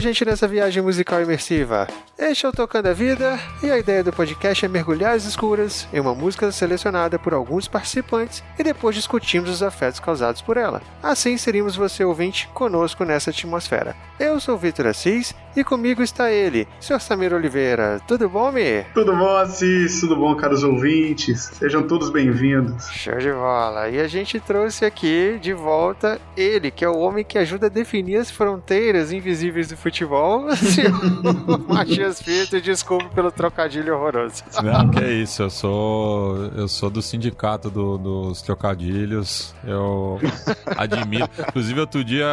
A gente nessa viagem musical imersiva. Este é o Tocando a Vida e a ideia do podcast é mergulhar as escuras em uma música selecionada por alguns participantes e depois discutimos os afetos causados por ela. Assim seríamos você ouvinte conosco nessa atmosfera. Eu sou o Vitor Assis E comigo está ele, Sr. Samir Oliveira. Tudo bom, Mi? Tudo bom, Assis? Tudo bom, caros ouvintes? Sejam todos bem-vindos. Show de bola. E a gente trouxe aqui de volta ele, que é o homem que ajuda a definir as fronteiras invisíveis do futebol. Matias Pinto, desculpe pelo trocadilho horroroso. Não, que é isso. Eu sou, eu sou do sindicato do, dos trocadilhos. Eu admiro. Inclusive, outro dia,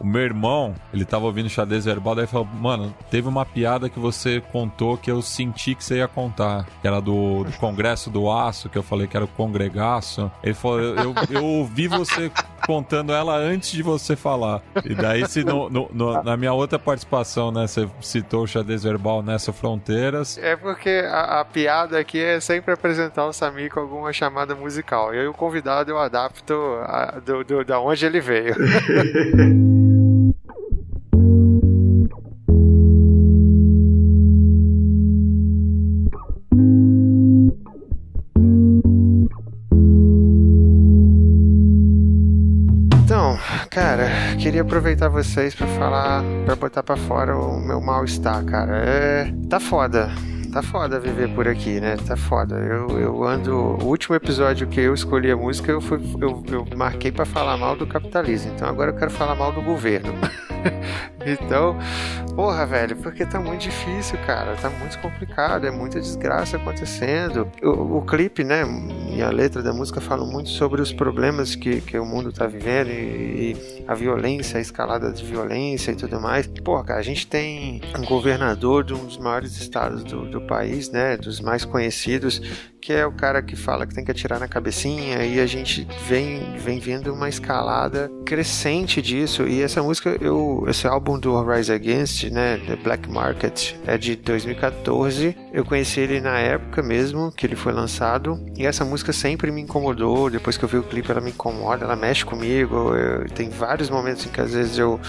o meu irmão, ele tava ouvindo xadrez verbal, daí falou: Mano, teve uma piada que você contou que eu senti que você ia contar, que era do, do Congresso do Aço, que eu falei que era o Congregaço. Ele falou: Eu, eu, eu ouvi você contando ela antes de você falar. E daí, se no, no, no, na minha outra participação, né, você citou o xadrez verbal nessa Fronteiras. É porque a, a, piada aqui é sempre apresentar o Samir com alguma chamada musical. E aí o convidado eu adapto a, do, do, da onde ele veio. queria aproveitar vocês para falar, para botar para fora o meu mal-estar, cara. É, tá foda tá foda viver por aqui, né? Tá foda. Eu, eu ando. O último episódio que eu escolhi a música, eu, fui, eu, eu marquei para falar mal do capitalismo. Então agora eu quero falar mal do governo. então, porra, velho, porque tá muito difícil, cara. Tá muito complicado, é muita desgraça acontecendo. O, o clipe, né? E a letra da música falam muito sobre os problemas que, que o mundo tá vivendo e, e a violência, a escalada de violência e tudo mais. Porra, cara, a gente tem um governador de um dos maiores estados do, do país, né, dos mais conhecidos, que é o cara que fala que tem que atirar na cabecinha e a gente vem vem vendo uma escalada crescente disso e essa música eu esse álbum do Rise Against, né, The Black Market é de 2014. Eu conheci ele na época mesmo que ele foi lançado e essa música sempre me incomodou. Depois que eu vi o clipe, ela me incomoda, ela mexe comigo. Eu, tem vários momentos em que às vezes eu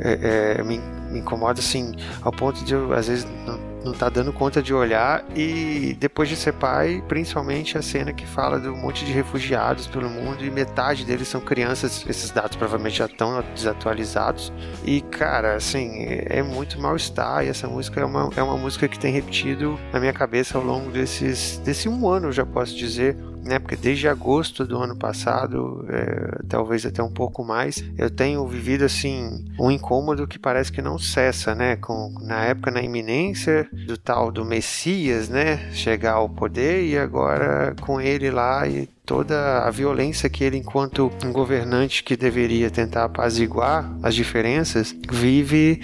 é, é, me, me incomoda assim ao ponto de eu às vezes não não tá dando conta de olhar e depois de ser pai, principalmente a cena que fala de um monte de refugiados pelo mundo e metade deles são crianças, esses dados provavelmente já estão desatualizados. E cara, assim, é muito mal-estar e essa música é uma, é uma música que tem repetido na minha cabeça ao longo desses, desse um ano, já posso dizer, né? Porque desde agosto do ano passado, é, talvez até um pouco mais, eu tenho vivido assim um incômodo que parece que não cessa, né? Com na época na iminência do tal do Messias, né? Chegar ao poder e agora com ele lá e toda a violência que ele, enquanto um governante que deveria tentar apaziguar as diferenças, vive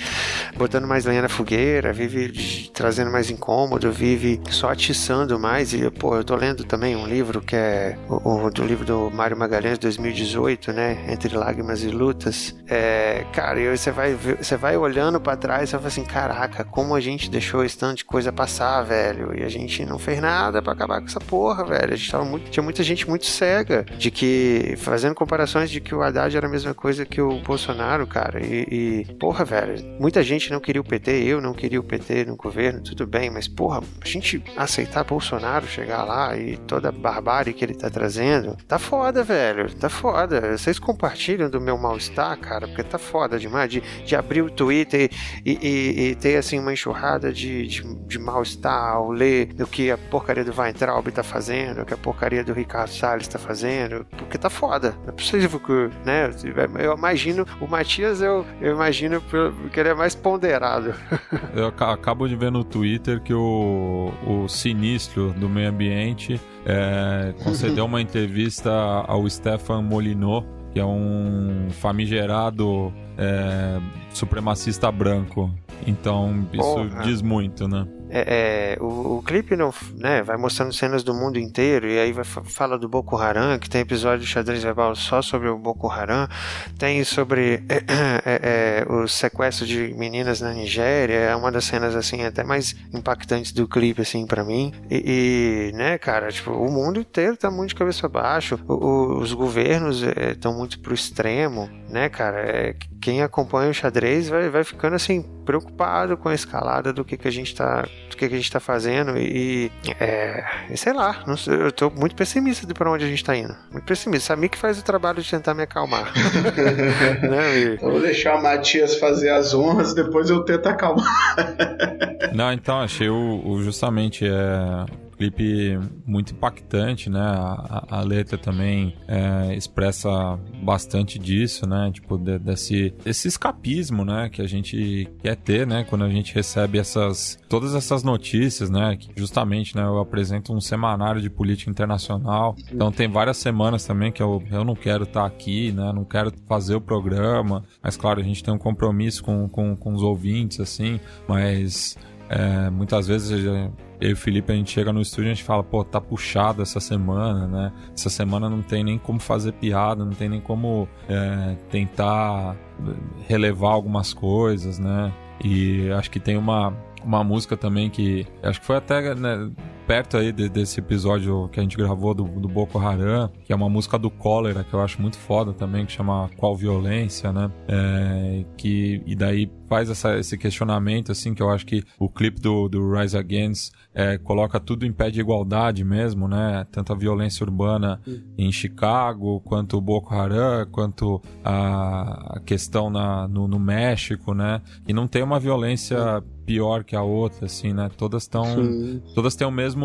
botando mais lenha na fogueira, vive trazendo mais incômodo, vive só atiçando mais. E, pô, eu tô lendo também um livro que é o, o do livro do Mário Magalhães, 2018, né? Entre Lágrimas e Lutas. É, cara, e você vai, você vai olhando para trás e vai assim: caraca, como a gente deixou esse tanto de coisa passar, velho. E a gente não fez nada para acabar com essa porra, velho. A gente tava muito, tinha muita gente muito cega de que, fazendo comparações de que o Haddad era a mesma coisa que o Bolsonaro, cara. E, e, porra, velho, muita gente não queria o PT, eu não queria o PT no governo, tudo bem, mas porra, a gente aceitar Bolsonaro chegar lá e toda a barbárie que ele tá trazendo, tá foda, velho, tá foda. Vocês compartilham do meu mal-estar, cara, porque tá foda demais de, de abrir o Twitter e, e, e ter assim uma enxurrada de, de, de mal-estar ao ler o que a porcaria do Weintraub tá fazendo, o que a porcaria do Ricardo Salles tá fazendo, porque tá foda. Não é possível que, né? Eu imagino, o Matias, eu, eu imagino que ele é mais ponderado. eu acabo de ver no Twitter que o, o sinistro do meio ambiente é, concedeu uma entrevista ao Stefan Molinot, que é um famigerado é, supremacista branco. Então, isso Porra. diz muito, né? É, é, o, o, clipe não, né, vai mostrando cenas do mundo inteiro e aí vai, fala do Boko Haram, que tem episódio de xadrez verbal só sobre o Boko Haram, tem sobre é, é, é, o sequestro de meninas na Nigéria, é uma das cenas assim até mais impactantes do clipe assim para mim e, e, né, cara, tipo o mundo inteiro tá muito de cabeça baixa, o, o, os governos estão é, muito pro extremo, né, cara? É, quem acompanha o xadrez vai, vai ficando assim preocupado com a escalada do que, que a gente tá do que, que a gente tá fazendo e, é, e sei lá, não sei, eu tô muito pessimista de para onde a gente tá indo. Muito pessimista. Samir que faz o trabalho de tentar me acalmar. né, e... Vou deixar o Matias fazer as honras, depois eu tento acalmar. não, então achei o, o justamente é clipe muito impactante, né? A, a letra também é, expressa bastante disso, né? Tipo, de, desse, escapismo, né? Que a gente quer ter, né? Quando a gente recebe essas... Todas essas notícias, né? Que justamente, né? Eu apresento um semanário de política internacional. Então tem várias semanas também que eu, eu não quero estar tá aqui, né? Não quero fazer o programa. Mas, claro, a gente tem um compromisso com, com, com os ouvintes, assim. Mas... É, muitas vezes eu e Felipe, a gente chega no estúdio e a gente fala, pô, tá puxado essa semana, né? Essa semana não tem nem como fazer piada, não tem nem como é, tentar relevar algumas coisas, né? E acho que tem uma, uma música também que acho que foi até né, perto aí de, desse episódio que a gente gravou do, do Boko Haram, que é uma música do Cólera, que eu acho muito foda também, que chama Qual Violência, né? É, que, e daí faz essa, esse questionamento, assim, que eu acho que o clipe do, do Rise Against é, coloca tudo em pé de igualdade mesmo, né? Tanto a violência urbana em Chicago, quanto o Boko Haram, quanto a, a questão na, no, no México, né? E não tem uma violência pior que a outra, assim, né? Todas estão. Todas têm o mesmo.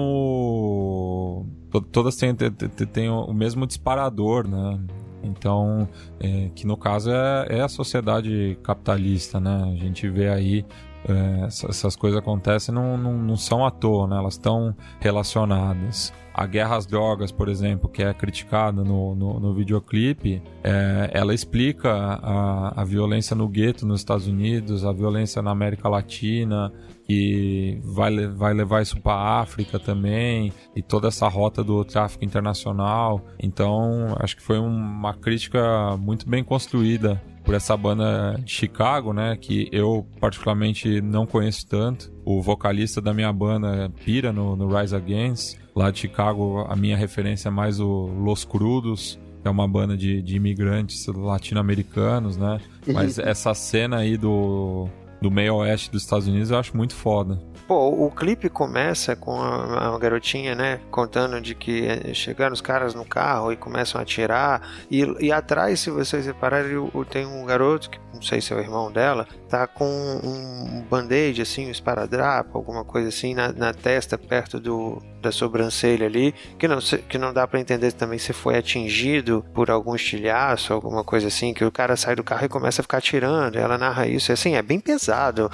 Todas têm, têm, têm o mesmo disparador, né? Então, é, que no caso é, é, a sociedade capitalista, né? A gente vê aí é, essas coisas acontecem não, não, não, são à toa, né? Elas estão relacionadas. A guerra às drogas, por exemplo, que é criticada no, no, no videoclipe, é, ela explica a, a violência no gueto nos Estados Unidos, a violência na América Latina, que vai, vai levar isso para a África também, e toda essa rota do tráfico internacional. Então, acho que foi uma crítica muito bem construída por essa banda de Chicago, né? Que eu particularmente não conheço tanto. O vocalista da minha banda pira no, no Rise Against. Lá de Chicago, a minha referência é mais o Los Crudos, que é uma banda de, de imigrantes latino-americanos, né? Mas essa cena aí do, do meio oeste dos Estados Unidos eu acho muito foda. Pô, o clipe começa com a, a, garotinha, né, contando de que eh, chegaram os caras no carro e começam a atirar. E, e atrás, se vocês repararem, tem um garoto, que não sei se é o irmão dela, tá com um band-aid, assim, um esparadrapo, alguma coisa assim, na, na testa, perto do, da sobrancelha ali, que não, que não dá para entender também se foi atingido por algum estilhaço, alguma coisa assim, que o cara sai do carro e começa a ficar atirando. Ela narra isso, assim, é bem pesado,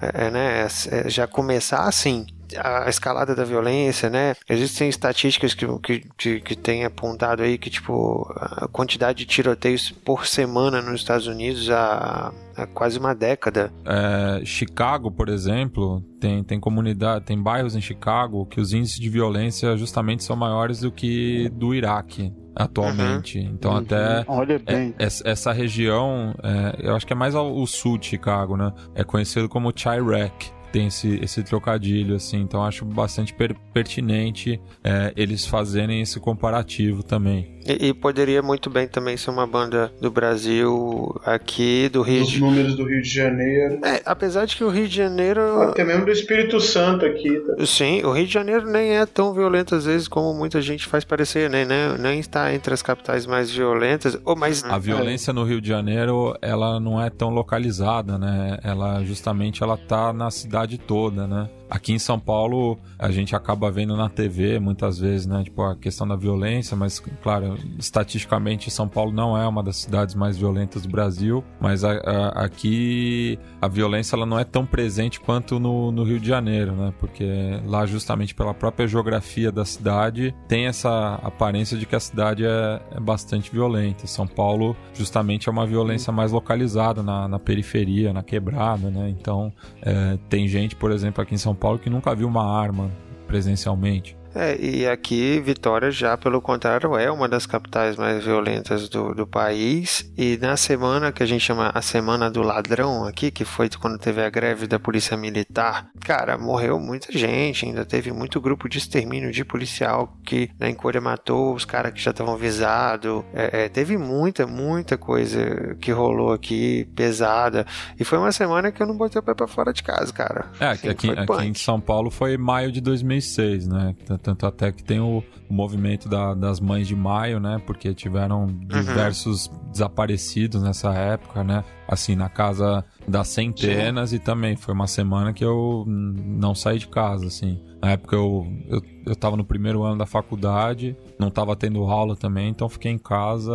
é, né? É, já começar assim a escalada da violência, né? Existem estatísticas que, que, que, que têm apontado aí que, tipo, a quantidade de tiroteios por semana nos Estados Unidos há, há quase uma década. É, Chicago, por exemplo, tem, tem comunidade, tem bairros em Chicago que os índices de violência justamente são maiores do que do Iraque atualmente. Uhum. Então uhum. até Olha bem. É, essa região, é, eu acho que é mais ao, sul de Chicago, né? É conhecido como Chirac tem esse, esse trocadilho, assim. Então acho bastante per pertinente é, eles fazerem esse comparativo também. E, e, poderia muito bem também ser uma banda do Brasil aqui, do Rio Os de números do Rio de Janeiro. É, apesar de que o Rio de Janeiro. Até mesmo do Espírito Santo aqui. Tá? Sim, o Rio de Janeiro nem é tão violento às vezes como muita gente faz parecer, né? Nem, nem está entre as capitais mais violentas. Ou mais... A violência no Rio de Janeiro, ela não é tão localizada, né? Ela justamente ela tá na cidade toda, né? Aqui em São Paulo, a gente acaba vendo na TV muitas vezes, né? Tipo, a questão da violência, mas, claro, estatisticamente, São Paulo não é uma das cidades mais violentas do Brasil, mas a, a, aqui a violência ela não é tão presente quanto no, no Rio de Janeiro, né? Porque lá, justamente pela própria geografia da cidade, tem essa aparência de que a cidade é, é bastante violenta. São Paulo, justamente, é uma violência mais localizada na, na periferia, na quebrada, né? Então, é, tem gente, por exemplo, aqui em São são Paulo que nunca viu uma arma presencialmente. É, e aqui, Vitória, já pelo contrário, é uma das capitais mais violentas do, do país. E na semana que a gente chama a Semana do Ladrão aqui, que foi quando teve a greve da Polícia Militar, cara, morreu muita gente. Ainda teve muito grupo de extermínio de policial que na Encôria matou os caras que já estavam visados. É, é, teve muita, muita coisa que rolou aqui pesada. E foi uma semana que eu não botei o pé pra fora de casa, cara. É, assim, aqui, aqui em São Paulo foi maio de 2006, né? Tanto até que tem o, movimento da, das mães de maio, né? Porque tiveram uhum. diversos uhum. desaparecidos nessa época, né? Assim, na casa das centenas Sim. e também foi uma semana que eu não saí de casa, assim. Na época eu, eu, eu tava no primeiro ano da faculdade, não tava tendo aula também, então fiquei em casa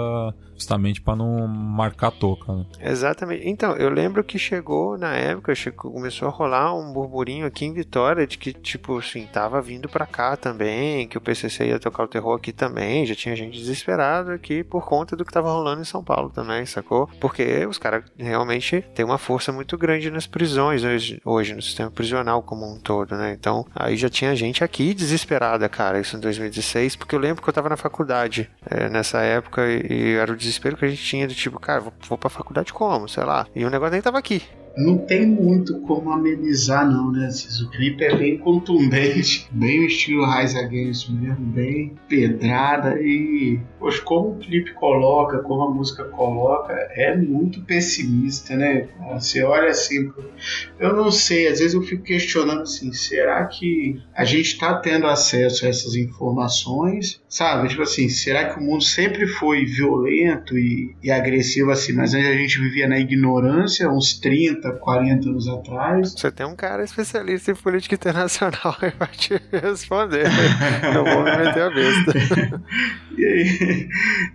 justamente para não marcar toca. Né? Exatamente. Então, eu lembro que chegou na época, chegou, começou a rolar um burburinho aqui em Vitória de que, tipo assim, tava vindo para cá também, que o PCC ia tocar o terror aqui também, já tinha gente desesperada aqui por conta do que tava rolando em São Paulo também, sacou? Porque os caras realmente têm uma força muito grande nas prisões hoje, hoje, no sistema prisional como um todo, né? Então, aí já tinha gente aqui desesperada, cara, isso em 2016, porque eu lembro que eu tava na faculdade é, nessa época e, era o desespero que a gente tinha do tipo, cara, vou, vou pra faculdade como? Sei lá. E o negócio nem tava aqui não tem muito como amenizar, não, né? O clipe é bem contundente, bem o estilo Rise Against mesmo, bem pedrada e, poxa, como o clipe coloca, como a música coloca, é muito pessimista, né? Você olha assim, eu não sei, às vezes eu fico questionando assim, será que a gente tá tendo acesso a essas informações, sabe? Tipo assim, será que o mundo sempre foi violento e, e agressivo assim, mas a gente vivia na ignorância uns 30, 30, 40 anos atrás. Você tem um cara especialista em política internacional aí pra te responder. Eu vou me meter a besta. e aí,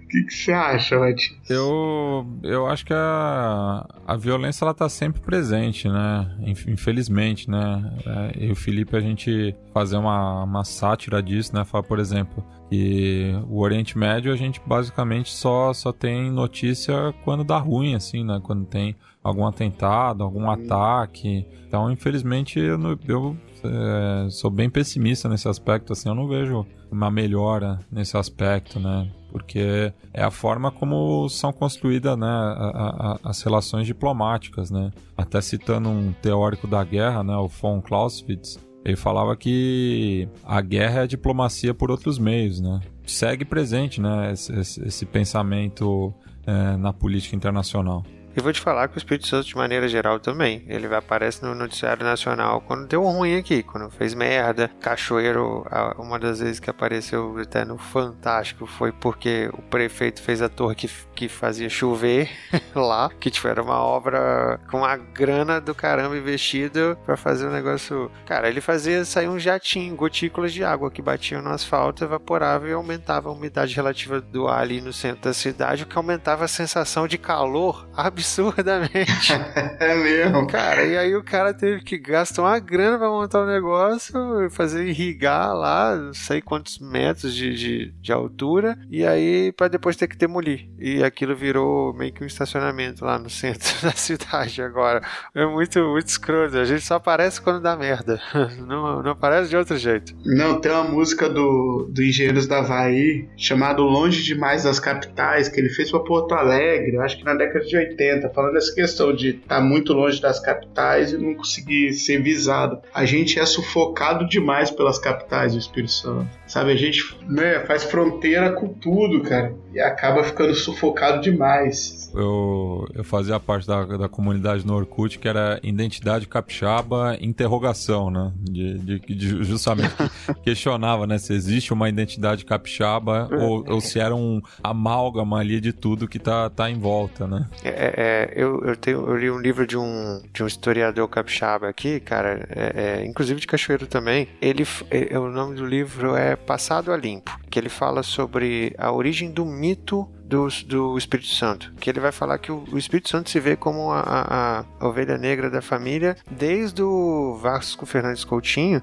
o que, que, você acha, Mati? Eu, eu acho que a, a violência ela tá sempre presente, né? Infelizmente, né? É, eu e o Felipe, a gente fazer uma, uma sátira disso, né? Falar, por exemplo, que o Oriente Médio a gente basicamente só, só tem notícia quando dá ruim, assim, né? Quando tem algum atentado, algum ataque. Então, infelizmente, eu, eu é, sou bem pessimista nesse aspecto, assim, eu não vejo uma melhora nesse aspecto, né? Porque é a forma como são construídas né, a, a, as relações diplomáticas, né? Até citando um teórico da guerra, né, o von Clausewitz, ele falava que a guerra é a diplomacia por outros meios, né? Segue presente, né, esse, esse, esse pensamento é, na política internacional. E vou te falar que o Espírito Santo, de maneira geral, também. Ele aparece no noticiário nacional quando deu ruim aqui, quando fez merda. Cachoeiro, uma das vezes que apareceu até no Fantástico foi porque o prefeito fez a torre que, que fazia chover lá, que tipo, uma obra com uma grana do caramba investida para fazer um negócio. Cara, ele fazia sair um jatinho, gotículas de água que batiam no asfalto, evaporava e aumentava a umidade relativa do ar ali no centro da cidade, o que aumentava a sensação de calor absurdo absurdamente. é mesmo. Cara, e aí o cara teve que gastar uma grana pra montar o um negócio, fazer irrigar lá, não sei quantos metros de, de, de altura, e aí para depois ter que demolir. E aquilo virou meio que um estacionamento lá no centro da cidade agora. É muito, muito escroto. A gente só aparece quando dá merda. Não, não aparece de outro jeito. Não, tem uma música do, do Engenheiros da Havaí chamado Longe Demais das Capitais, que ele fez pra Porto Alegre, acho que na década de 80 falando dessa questão de estar tá muito longe das capitais e não conseguir ser visado. A gente é sufocado demais pelas capitais do Espírito Santo. Sabe, a gente né, faz fronteira com tudo, cara, e acaba ficando sufocado demais eu, eu fazia parte da, da comunidade no Orkut que era identidade capixaba interrogação, né? De, de, de justamente questionava, né? Se existe uma identidade capixaba ou, ou se era um amálgama ali de tudo que tá, tá em volta, né? É, é, é eu, eu, tenho, eu li um livro de um, de um historiador capixaba aqui, cara, é, é, inclusive de Cachoeiro também. Ele, é, o nome do livro é Passado a Limpo, que ele fala sobre a origem do mito do, do Espírito Santo, que ele vai falar que o, o Espírito Santo se vê como a, a, a, ovelha negra da família desde o Vasco Fernandes Coutinho,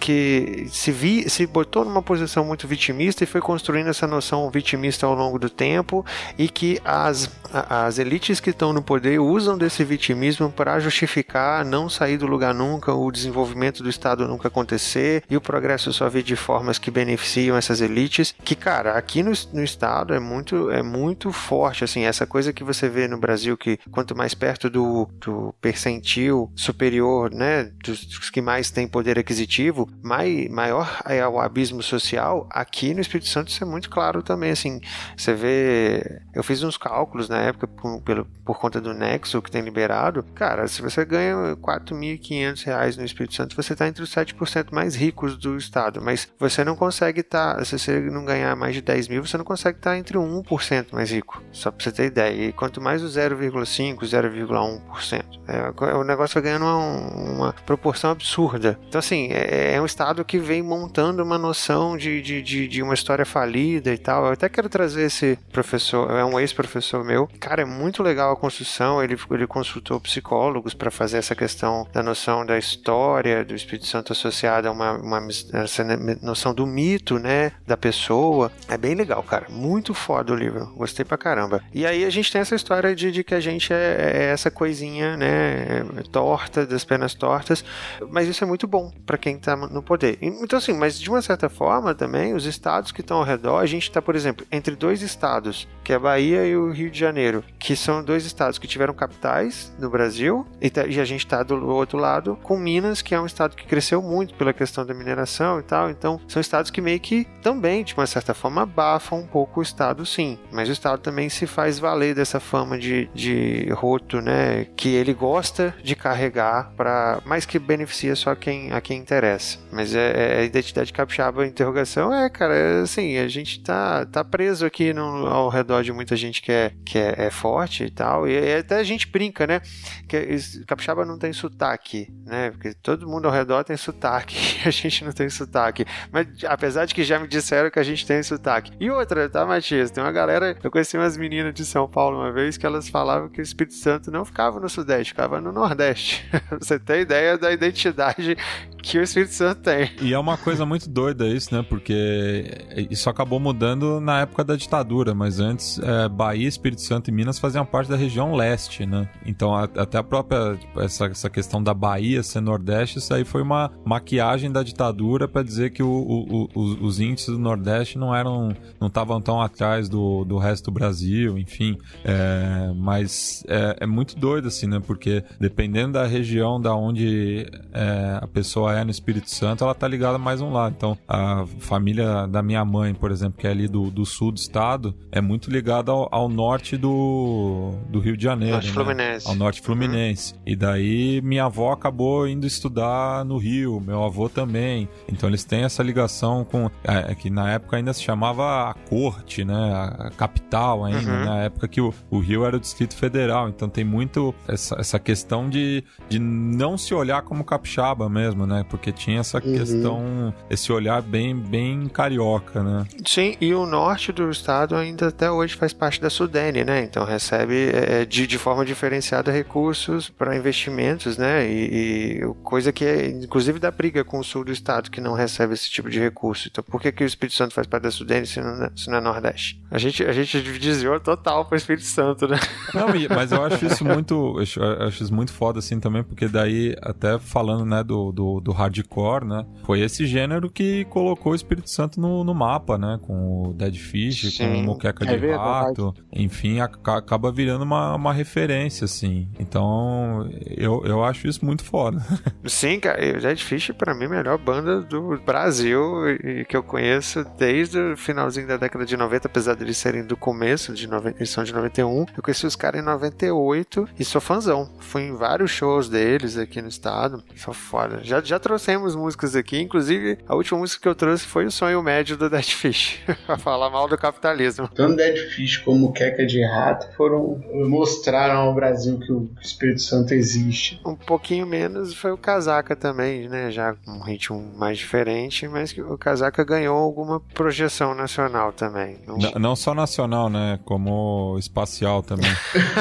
que se, vi, se botou numa posição muito vitimista e foi construindo essa noção vitimista ao longo do tempo e que as, as elites que estão no poder usam desse vitimismo para justificar não sair do lugar nunca, o desenvolvimento do Estado nunca acontecer e o progresso só vir de formas que beneficiam essas elites. Que, cara, aqui no, no Estado é muito, é muito forte, assim, essa coisa que você vê no Brasil que quanto mais perto do, do percentil superior, né, dos, dos que mais têm poder aquisitivo, mai, maior é o abismo social. Aqui no Espírito Santo isso é muito claro também, assim, você vê, eu fiz uns cálculos na época por, pelo, por conta do Nexo que tem liberado, cara, se você ganha 4.500 reais no Espírito Santo, você está entre os 7% mais ricos do estado, mas você não consegue estar, tá, se você não ganhar mais de 10 mil, você não consegue estar tá entre o 1% mais rico, só para você ter ideia, e quanto mais o 0,5, 0,1%, é, o negócio vai ganhando uma, uma proporção absurda. Então, assim, é, um estado que vem montando uma noção de, de, de, de uma história falida e tal. Eu até quero trazer esse professor, é um ex-professor meu. Cara, é muito legal a construção. Ele, ele consultou psicólogos para fazer essa questão da noção da história do Espírito Santo associada a uma, uma essa noção do mito, né? Da pessoa. É bem legal, cara. Muito foda o livro. Gostei pra caramba. E aí a gente tem essa história de, de que a gente é, é essa coisinha, né? Torta, das pernas tortas. Mas isso é muito bom para quem tá no poder. Então, assim, mas de uma certa forma também, os estados que estão ao redor, a gente está, por exemplo, entre dois estados, que é a Bahia e o Rio de Janeiro, que são dois estados que tiveram capitais no Brasil, e, tá, e a gente está do outro lado com Minas, que é um estado que cresceu muito pela questão da mineração e tal. Então, são estados que meio que também, de uma certa forma, abafam um pouco o estado, sim. Mas o estado também se faz valer dessa fama de, de roto, né? Que ele gosta de carregar para mais que beneficia só quem a quem interessa. Mas é, é a identidade capixaba, a interrogação. É, cara, é assim, a gente tá, tá preso aqui no, ao redor de muita gente que é, que é, é forte e tal, e, e, até a gente brinca, né, que capixaba não tem sotaque, né, porque todo mundo ao redor tem sotaque, a gente não tem sotaque, mas apesar de que já me disseram que a gente tem sotaque. E outra, tá, Matias, tem uma galera, eu conheci umas meninas de São Paulo uma vez que elas falavam que o Espírito Santo não ficava no Sudeste, ficava no Nordeste. Você tem ideia da identidade que o Espírito Santo tem. E é uma coisa muito doida isso, né? Porque isso acabou mudando na época da ditadura, mas antes é, Bahia, Espírito Santo e Minas faziam parte da região leste, né? Então a, até a própria tipo, essa, essa questão da Bahia ser Nordeste, isso aí foi uma maquiagem da ditadura para dizer que o, o, o, os índices do Nordeste não eram, não estavam tão atrás do, do resto do Brasil, enfim. É, mas é, é, muito doido assim, né? Porque dependendo da região da onde é, a pessoa é no Espírito Santo, ela tá ligada mais um lado. Então, a família da minha mãe, por exemplo, que é ali do, do sul do estado, é muito ligada ao, ao norte do, do Rio de Janeiro. Norte né? Fluminense. Ao norte fluminense. Uhum. E daí minha avó acabou indo estudar no Rio, meu avô também. Então eles têm essa ligação com. É, é que na época ainda se chamava a corte, né? A, capital ainda, uhum. na né? época que o, o Rio era o Distrito Federal. Então tem muito essa, essa questão de, de não se olhar como capixaba mesmo, né? Porque tinha essa uhum. questão, esse olhar bem, bem carioca, né? Sim, e o norte do estado ainda até hoje faz parte da Sudene, né? Então recebe é, de, de forma diferenciada recursos para investimentos, né? E, e, coisa que é, inclusive, dá briga com o sul do estado, que não recebe esse tipo de recurso. Então por que, que o Espírito Santo faz parte da Sudene se não, é, se não é Nordeste? A gente, a gente desviou total para o Espírito Santo, né? Não, mas eu acho isso muito, eu acho isso muito foda assim também, porque daí, até falando, né, do, do, do hardcore, né? Foi esse gênero que colocou o Espírito Santo no, no mapa, né? Com o Dead Fish, Sim. com o Moqueca é de Rato. Enfim, a, acaba virando uma, uma referência, assim. Então, eu, eu acho isso muito foda. Sim, cara. O Dead Fish, pra mim, é a melhor banda do Brasil e que eu conheço desde o finalzinho da década de 90, apesar de eles serem do começo, de 90, eles são de 91. Eu conheci os caras em 98 e sou fãzão. Fui em vários shows deles aqui no estado. Sou foda. Já, já trouxemos músicas aqui, inclusive a última música que eu trouxe foi o Sonho Médio do Dead Fish, pra falar mal do capitalismo. Tanto Dead Fish como Queca de Rato foram mostraram ao Brasil que o Espírito Santo existe. Um pouquinho menos foi o Casaca também, né? Já com um ritmo mais diferente, mas que o Casaca ganhou alguma projeção nacional também. Não, não, não só nacional, né? Como espacial também.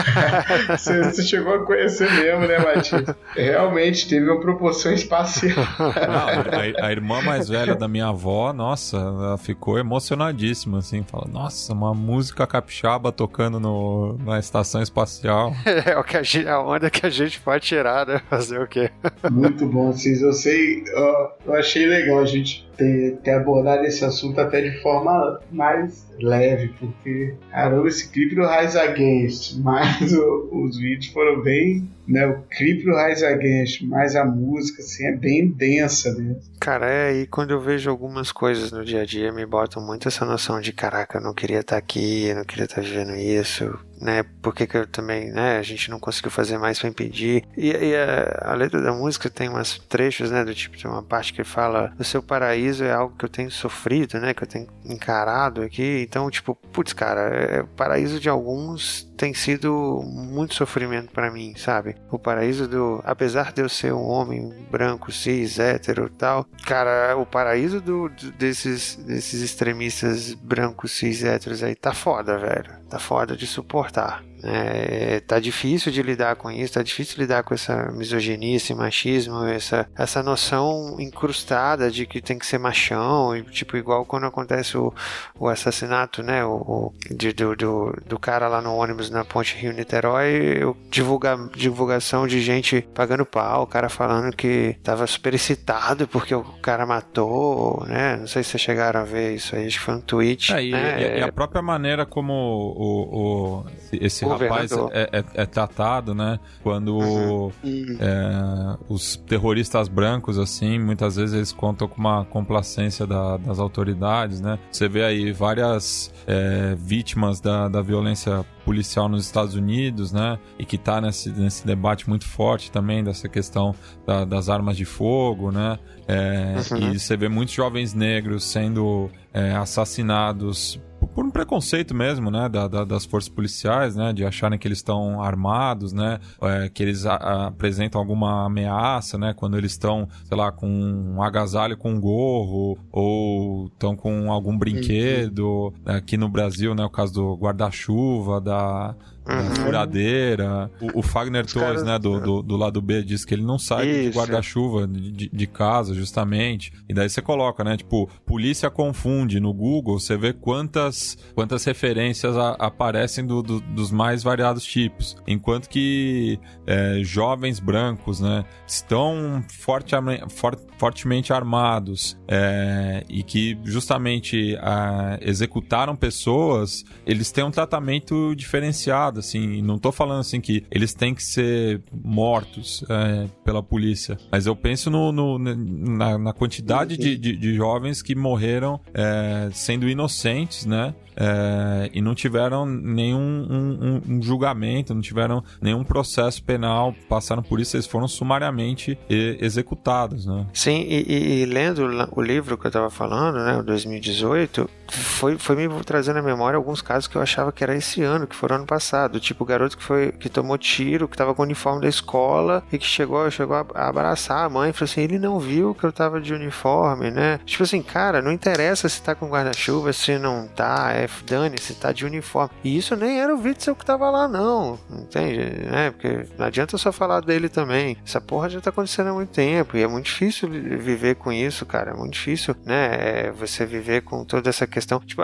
você, você chegou a conhecer mesmo, né, Matias? Realmente teve uma proporção espacial a, a, irmã mais velha da minha avó, nossa, ela ficou emocionadíssima, assim, fala, nossa, uma música capixaba tocando no, na estação espacial. É, o que a, gente, a onda que a gente pode tirar, né? Fazer o quê? Muito bom, Cis. Eu sei, eu, eu achei legal a gente ter, ter abordado esse assunto até de forma mais leve, porque, caramba, esse clipe do Rise Against, mas o, os vídeos foram bem, né, o clipe do Rise Against, mais a música, assim, é bem densa, né? Cara, é, e quando eu vejo algumas coisas no dia a dia, me botam muito essa noção de, caraca, eu não queria estar aqui, eu não queria estar vivendo isso, né? Por que, que também, né? A gente não conseguiu fazer mais para impedir. E, e a, a, letra da música tem umas trechos, né? Do tipo, tem uma parte que fala: o seu paraíso é algo que eu tenho sofrido, né? Que eu tenho encarado aqui. Então, tipo, putz, cara, é, o paraíso de alguns tem sido muito sofrimento para mim, sabe? O paraíso do. Apesar de eu ser um homem branco, cis, hétero tal, cara, o paraíso do, desses, desses extremistas brancos, cis, héteros aí tá foda, velho. Tá foda de suportar cortar. É, tá difícil de lidar com isso, tá difícil de lidar com essa misoginia, esse machismo, essa, essa noção incrustada de que tem que ser machão, e, tipo, igual quando acontece o, o assassinato, né, o, o de, do, do, do, cara lá no ônibus na ponte Rio-Niterói, divulga, divulgação de gente pagando pau, o cara falando que tava super excitado porque o cara matou, né, não sei se vocês chegaram a ver isso aí, acho que foi um tweet. É, né? e, e, a própria maneira como o, o esse rapaz é, é, é, tratado, né? Quando uhum. é, os terroristas brancos, assim, muitas vezes eles contam com uma complacência da, das autoridades, né? Você vê aí várias é, vítimas da, da violência policial nos Estados Unidos, né? E que está nesse, nesse debate muito forte também dessa questão da, das armas de fogo, né? É, uhum. E você vê muitos jovens negros sendo é, assassinados por um preconceito mesmo, né, da, da, das forças policiais, né, de acharem que eles estão armados, né, é, que eles a, a, apresentam alguma ameaça, né, quando eles estão, sei lá, com um agasalho com um gorro ou estão com algum brinquedo. Aqui no Brasil, né, o caso do guarda-chuva, da uhum. furadeira. O, o Fagner Os Torres, caras... né, do, do, do, lado B, diz que ele não sai Isso. de guarda-chuva de, de, casa, justamente. E daí você coloca, né, tipo, polícia confunde no Google, você vê quantas, quantas referências a, aparecem do, do, dos mais variados tipos. Enquanto que é, jovens brancos, né, estão forte, for, fortemente armados é, e que justamente a, executaram pessoas, eles têm um tratamento diferenciado assim, não tô falando assim que eles têm que ser mortos é, pela polícia, mas eu penso no, no na, na, quantidade de, de, de, jovens que morreram é, sendo inocentes, né? É, e não tiveram nenhum um, um, um, julgamento, não tiveram nenhum processo penal, passaram por isso, eles foram sumariamente executados, né? Sim, e, e, lendo o livro que eu estava falando, né, o 2018, foi, foi me trazendo à memória alguns casos que eu achava que era esse ano, que foram ano passado, tipo o garoto que foi que tomou tiro, que estava com o uniforme da escola e que chegou, chegou a abraçar a mãe falou assim, ele não viu que eu estava de uniforme, né? Tipo assim, cara, não interessa se tá com guarda-chuva, se não tá, é dane-se, tá de uniforme. E isso nem era o Witzel que tava lá, não. Entende? Né? Porque não adianta só falar dele também. Essa porra já tá acontecendo há muito tempo. E é muito difícil viver com isso, cara. É muito difícil, né? É você viver com toda essa questão. Tipo,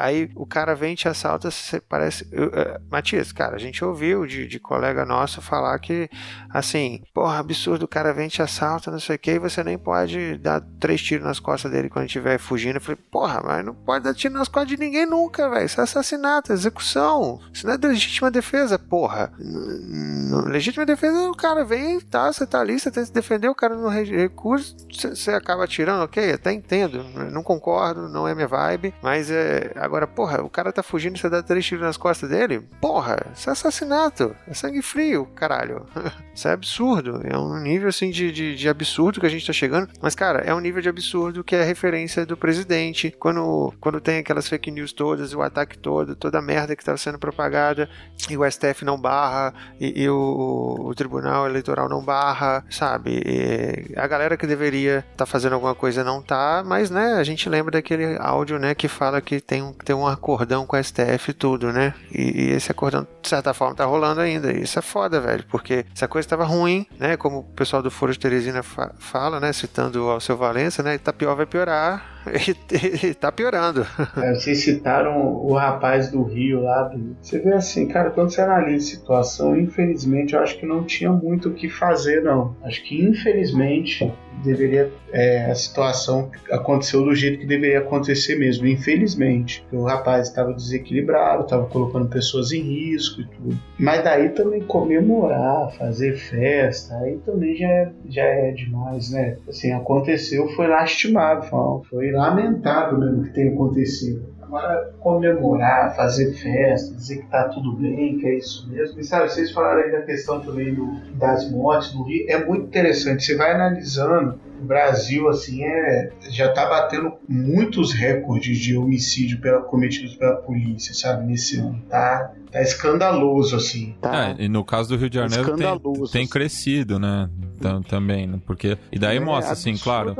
aí o cara vem e te assalta, você parece. Eu, é, Matias, cara, a gente ouviu de, de colega nosso falar que, assim, porra, absurdo, o cara vem te assalta, não sei o que, e você nem pode dar três tiros nas costas dele quando estiver fugindo. Eu falei, porra, mas não pode dar tiro nas costas de ninguém nunca nunca, velho. Isso é assassinato, execução. Isso não é legítima defesa, porra. legítima defesa, o cara vem, tá, você tá ali, você tem que defender o cara no recurso, você acaba atirando, ok, até entendo. Não concordo, não é minha vibe, mas é. Agora, porra, o cara tá fugindo e você dá três tiros nas costas dele? Porra, isso é assassinato. É sangue frio, caralho. isso é absurdo. É um nível assim de, de, de absurdo que a gente tá chegando. Mas, cara, é um nível de absurdo que é referência do presidente. Quando, quando tem aquelas fake news todas o ataque todo, toda a merda que estava sendo propagada, e o STF não barra, e, e o, o, Tribunal Eleitoral não barra, sabe? E a galera que deveria estar tá fazendo alguma coisa não tá, mas né, a gente lembra daquele áudio, né, que fala que tem um, tem um acordão com a STF e tudo, né? E, e esse acordão, de certa forma, tá rolando ainda. E isso é foda, velho, porque essa coisa estava ruim, né? Como o pessoal do Foro de Teresina fa fala, né? Citando o Alceu Valença, né? Tá pior, vai piorar. E, tá piorando. É, vocês citaram o rapaz do Rio lá. Do... Você vê assim, cara, quando você analisa a situação, infelizmente, eu acho que não tinha muito o que fazer, não. Acho que, infelizmente, deveria é, a situação aconteceu do jeito que deveria acontecer mesmo, infelizmente. O rapaz estava desequilibrado, estava colocando pessoas em risco e tudo. Mas daí também comemorar, fazer festa, aí também já é, já é demais, né? Assim, aconteceu, foi lastimável, foi lamentável mesmo que tenha acontecido. Agora, comemorar, fazer festa, dizer que tá tudo bem, que é isso mesmo. E sabe, vocês falaram aí da questão também do, das mortes no Rio, é muito interessante. Você vai analisando o Brasil assim é já está batendo muitos recordes de homicídio pela, cometidos pela polícia, sabe? Nesse ano tá tá escandaloso assim. Tá. É, e no caso do Rio de Janeiro tem, tem assim. crescido, né? também, né? Porque e daí é, mostra assim, claro,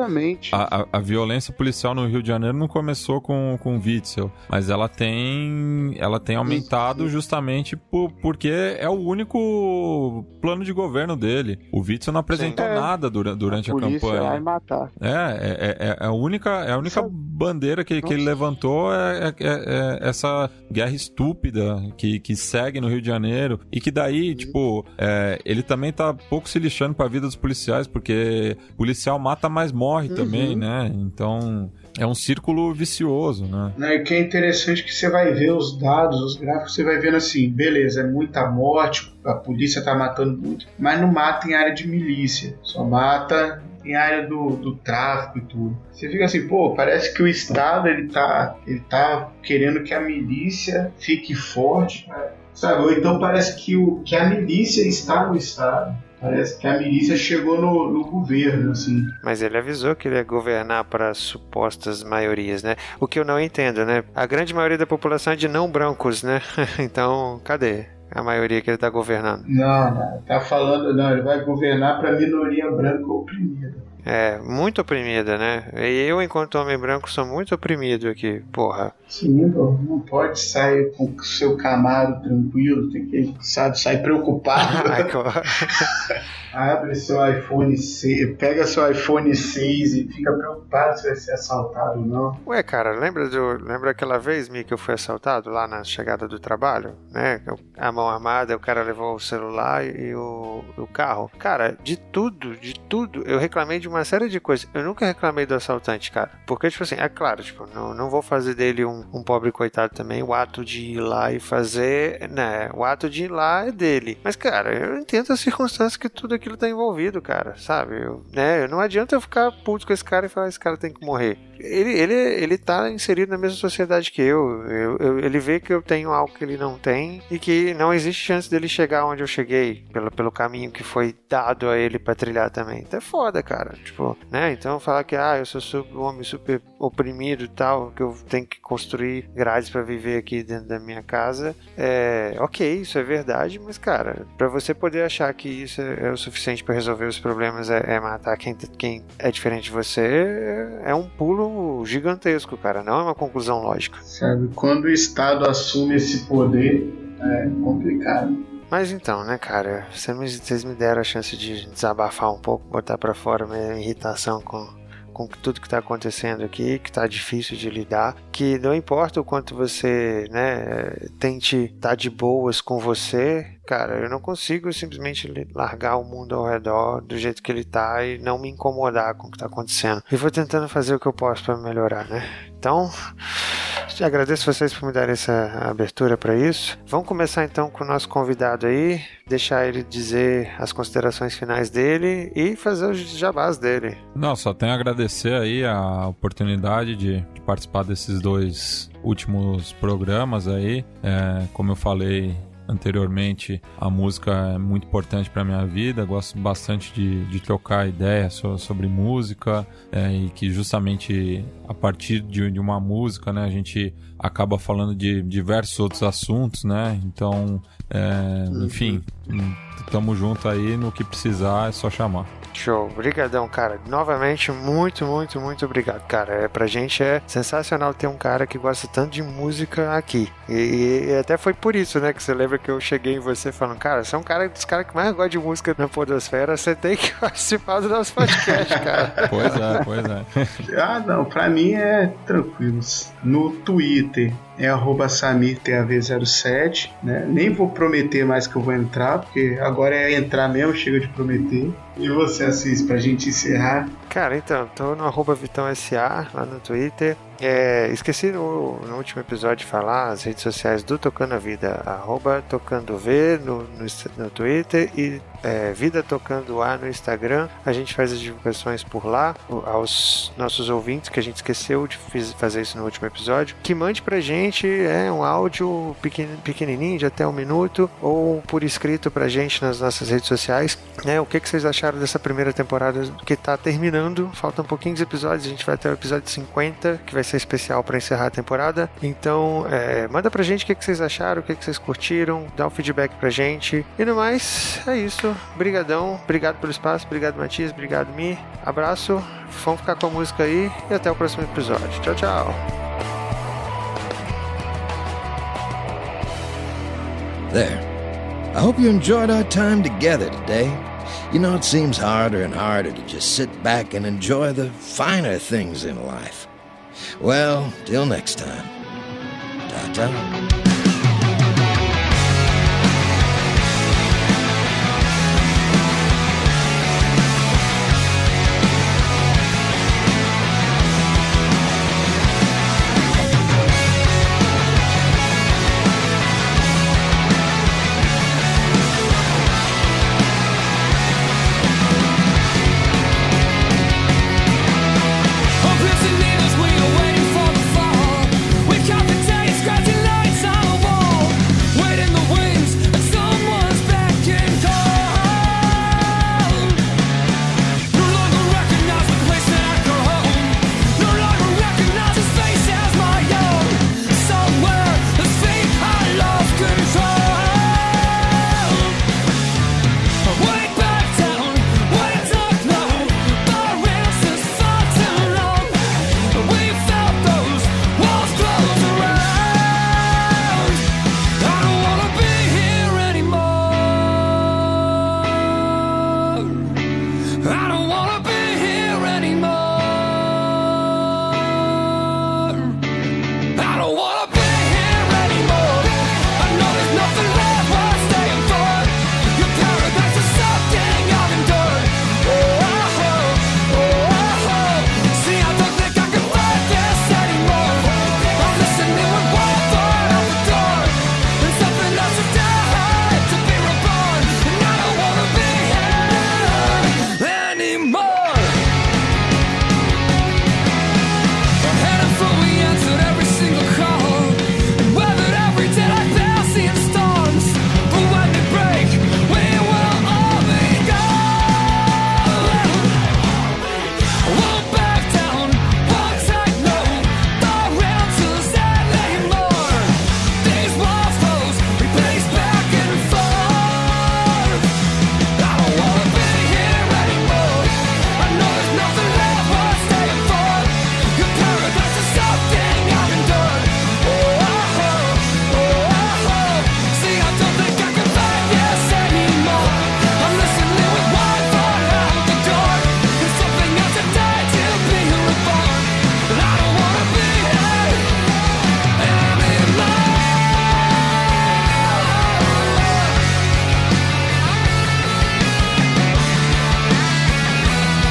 a, a, a, violência policial no Rio de Janeiro não começou com com o Witzel, mas ela tem ela tem aumentado Isso. justamente por, porque é o único plano de governo dele. O Witzel não apresentou Sim. nada durante, durante a, a campanha vai matar. É, é, é, é, a única, é a única bandeira que, que ele levantou é, é, é, é, essa guerra estúpida que, que segue no Rio de Janeiro e que daí, tipo, é, ele também tá pouco se lixando pra vida dos policiais, porque policial mata, mas morre uhum. também, né? Então, é um círculo vicioso, né? né? E que é interessante que você vai ver os dados, os gráficos, você vai vendo assim, beleza, é muita morte, a polícia tá matando muito, mas não mata em área de milícia, só mata em área do, do tráfico e tudo. Você fica assim, pô, parece que o Estado ele tá, ele tá querendo que a milícia fique forte, sabe? Ou então parece que, o, que a milícia está no Estado. Parece que a milícia chegou no, no, governo, assim. Mas ele avisou que ele ia governar para supostas maiorias, né? O que eu não entendo, né? A grande maioria da população é de não brancos, né? então, cadê? A maioria que ele está governando. Não, não, tá falando, não, ele vai governar para a minoria branca oprimida. É, muito oprimida, né? E eu, enquanto homem branco, sou muito oprimido aqui, porra. Sim, não pode sair com o seu camaro tranquilo, tem que, sabe, sair preocupado. Abre seu iPhone 6, pega seu iPhone 6 e fica preocupado se vai ser assaltado ou não. Ué, cara, lembra, do, lembra aquela vez, Mi, que eu fui assaltado lá na chegada do trabalho? Né? A mão armada, o cara levou o celular e o, o carro. Cara, de tudo, de tudo, eu reclamei de uma série de coisas. Eu nunca reclamei do assaltante, cara. Porque, tipo assim, é claro, tipo, não, não vou fazer dele um, um pobre coitado também. O ato de ir lá e fazer, né? O ato de ir lá é dele. Mas, cara, eu entendo as circunstâncias que tudo aquilo tá envolvido, cara, sabe? Eu, né? Não adianta eu ficar puto com esse cara e falar esse cara tem que morrer. Ele, ele, ele tá inserido na mesma sociedade que eu. Eu, eu. Ele vê que eu tenho algo que ele não tem e que não existe chance dele chegar onde eu cheguei pelo, pelo caminho que foi dado a ele para trilhar também. Então é foda, cara. Tipo, né? Então falar que ah, eu sou um homem super oprimido e tal, que eu tenho que construir grades para viver aqui dentro da minha casa, é ok, isso é verdade, mas cara, para você poder achar que isso é o suficiente para resolver os problemas é, é, matar quem, quem é diferente de você, é um pulo gigantesco, cara. Não é uma conclusão lógica. Sabe, quando o Estado assume esse poder, é complicado. Mas então, né, cara, vocês me deram a chance de desabafar um pouco, botar para fora minha irritação com, com tudo que está acontecendo aqui, que está difícil de lidar, que não importa o quanto você, né, tente estar tá de boas com você, cara, eu não consigo simplesmente largar o mundo ao redor do jeito que ele tá e não me incomodar com o que tá acontecendo. E vou tentando fazer o que eu posso para melhorar, né? Então, agradeço vocês por me darem essa abertura para isso. Vamos começar então com o nosso convidado aí, deixar ele dizer as considerações finais dele e fazer os jabás dele. Não, só tenho a agradecer aí a oportunidade de, de participar desses dois últimos programas aí. É, como eu falei, anteriormente, a música é muito importante para minha vida. Gosto bastante de, de trocar ideias so, sobre música é, e que justamente a partir de, de, uma música, né, a gente acaba falando de diversos outros assuntos, né? Então, é, enfim, tamo junto aí no que precisar, é só chamar. Show, obrigadão, cara. Novamente, muito, muito, muito obrigado, cara. É, pra gente é sensacional ter um cara que gosta tanto de música aqui. E, e até foi por isso, né, que você lembra que eu cheguei em você falando, cara, você é um cara dos caras que mais gosta de música na podosfera, você tem que participar do nosso podcast, cara. Pois é, pois é. Ah, não, pra mim é tranquilo. No Twitter é arroba SamirTAV07, né? Nem vou prometer mais que eu vou entrar, porque agora é entrar mesmo, chega de prometer. E você, Assis, pra gente encerrar? Cara, então, tô no arroba VitãoSA lá no Twitter. É, esqueci no, no, último episódio de falar as redes sociais do Tocando a Vida, arroba Tocando V no, no, no Twitter e é, Vida Tocando A no Instagram. A gente faz as divulgações por lá aos nossos ouvintes, que a gente esqueceu de fazer isso no último episódio. Que mande pra gente é, um áudio pequenininho, de até um minuto, ou por escrito pra gente nas nossas redes sociais. Né, o que, que vocês acharam dessa primeira temporada que tá terminando? Faltam pouquinhos episódios, a gente vai até o episódio 50, que vai ser especial para encerrar a temporada. Então, é, manda pra gente o que, que vocês acharam, o que, que vocês curtiram, dá um feedback pra gente. E no mais, é isso. Brigadão, obrigado pelo espaço, obrigado Matias, obrigado Mi. Abraço, vamos ficar com a música aí e até o próximo episódio. Tchau, tchau. There. I hope you enjoyed our time together today. You know, it seems harder and harder to just sit back and enjoy the finer things in life. Well, till next time. Ta ta.